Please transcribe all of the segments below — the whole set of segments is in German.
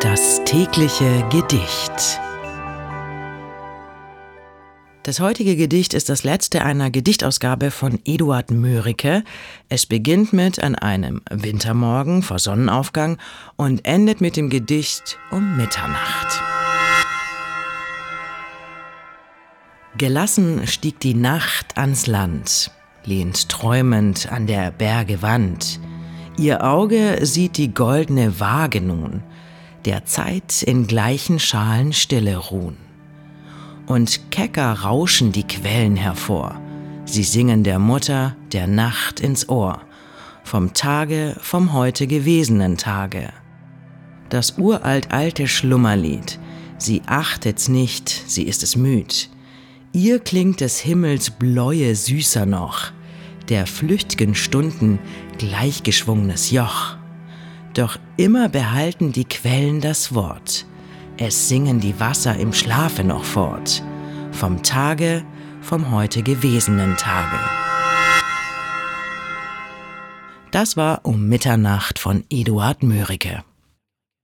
Das tägliche Gedicht. Das heutige Gedicht ist das letzte einer Gedichtausgabe von Eduard Mörike. Es beginnt mit an einem Wintermorgen vor Sonnenaufgang und endet mit dem Gedicht um Mitternacht. Gelassen stieg die Nacht ans Land, lehnt träumend an der Berge Wand. Ihr Auge sieht die goldene Waage nun, der Zeit in gleichen Schalen Stille ruhen. Und kecker rauschen die Quellen hervor, sie singen der Mutter der Nacht ins Ohr, vom Tage, vom heute gewesenen Tage. Das uralt alte Schlummerlied, sie achtet's nicht, sie ist es müd. Ihr klingt des Himmels Bläue süßer noch, der flücht'gen Stunden gleichgeschwungenes Joch. Doch immer behalten die Quellen das Wort. Es singen die Wasser im Schlafe noch fort. Vom Tage, vom heute gewesenen Tage. Das war um Mitternacht von Eduard Mörike.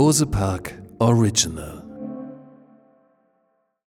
Bose Park Original